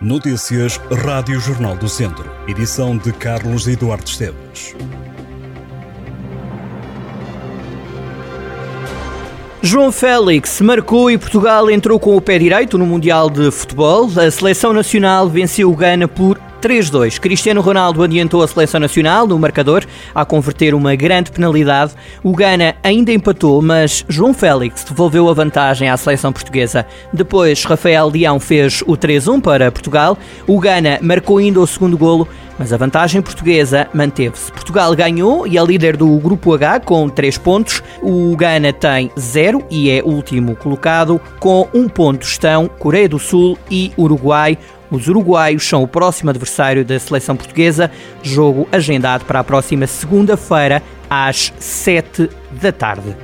Notícias Rádio Jornal do Centro. Edição de Carlos Eduardo Esteves. João Félix marcou e Portugal entrou com o pé direito no Mundial de Futebol. A seleção nacional venceu o Ghana por 3-2. Cristiano Ronaldo adiantou a seleção nacional no marcador a converter uma grande penalidade. O Ghana ainda empatou, mas João Félix devolveu a vantagem à seleção portuguesa. Depois, Rafael Leão fez o 3-1 para Portugal. O Ghana marcou ainda o segundo golo, mas a vantagem portuguesa manteve-se. Portugal ganhou e é líder do Grupo H com 3 pontos. O Ghana tem 0 e é último colocado. Com um ponto estão Coreia do Sul e Uruguai. Os uruguaios são o próximo adversário da seleção portuguesa, jogo agendado para a próxima segunda-feira, às 7 da tarde.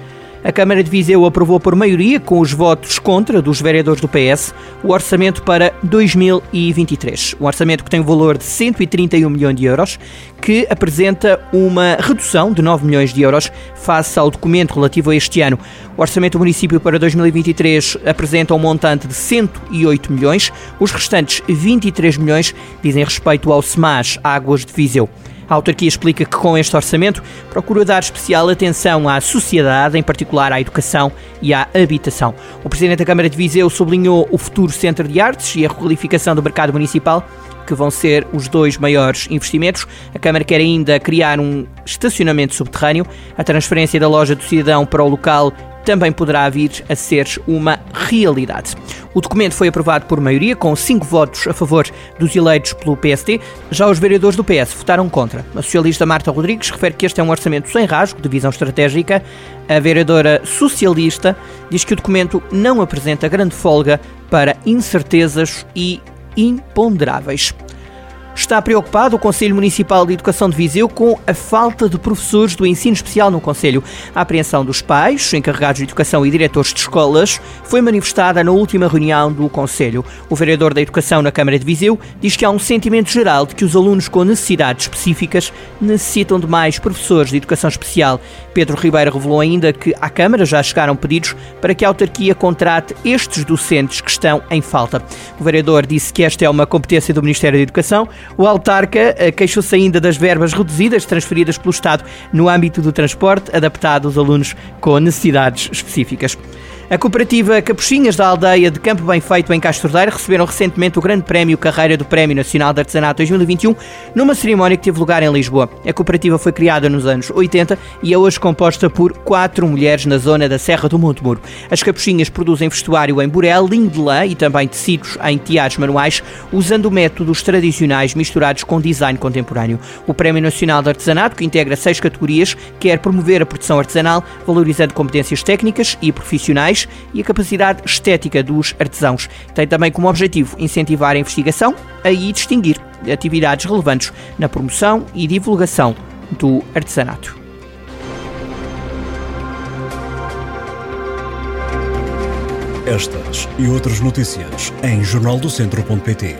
A Câmara de Viseu aprovou por maioria, com os votos contra dos vereadores do PS, o orçamento para 2023. Um orçamento que tem um valor de 131 milhões de euros, que apresenta uma redução de 9 milhões de euros face ao documento relativo a este ano. O orçamento do município para 2023 apresenta um montante de 108 milhões, os restantes 23 milhões dizem respeito ao SEMAS Águas de Viseu. A autarquia explica que com este orçamento procura dar especial atenção à sociedade, em particular à educação e à habitação. O Presidente da Câmara de Viseu sublinhou o futuro Centro de Artes e a requalificação do mercado municipal que vão ser os dois maiores investimentos. A Câmara quer ainda criar um estacionamento subterrâneo, a transferência da loja do cidadão para o local também poderá vir a ser uma realidade. O documento foi aprovado por maioria, com cinco votos a favor dos eleitos pelo PSD. Já os vereadores do PS votaram contra. A socialista Marta Rodrigues refere que este é um orçamento sem rasgo de visão estratégica. A vereadora socialista diz que o documento não apresenta grande folga para incertezas e imponderáveis. Está preocupado o Conselho Municipal de Educação de Viseu com a falta de professores do ensino especial no Conselho. A apreensão dos pais, encarregados de educação e diretores de escolas foi manifestada na última reunião do Conselho. O vereador da Educação na Câmara de Viseu diz que há um sentimento geral de que os alunos com necessidades específicas necessitam de mais professores de educação especial. Pedro Ribeiro revelou ainda que à Câmara já chegaram pedidos para que a autarquia contrate estes docentes que estão em falta. O vereador disse que esta é uma competência do Ministério da Educação. O autarca eh, queixou-se ainda das verbas reduzidas transferidas pelo Estado no âmbito do transporte, adaptado aos alunos com necessidades específicas. A cooperativa Capuchinhas da aldeia de Campo Bem Feito em Castro Daire receberam recentemente o Grande Prémio Carreira do Prémio Nacional de Artesanato 2021 numa cerimónia que teve lugar em Lisboa. A cooperativa foi criada nos anos 80 e é hoje composta por quatro mulheres na zona da Serra do Monte Muro. As Capuchinhas produzem vestuário em burel, linho de lã e também tecidos em tiares manuais, usando métodos tradicionais misturados com design contemporâneo. O Prémio Nacional de Artesanato, que integra seis categorias, quer promover a produção artesanal, valorizando competências técnicas e profissionais e a capacidade estética dos artesãos. Tem também como objetivo incentivar a investigação e distinguir atividades relevantes na promoção e divulgação do artesanato. Estas e outras notícias em jornaldocentro.pt.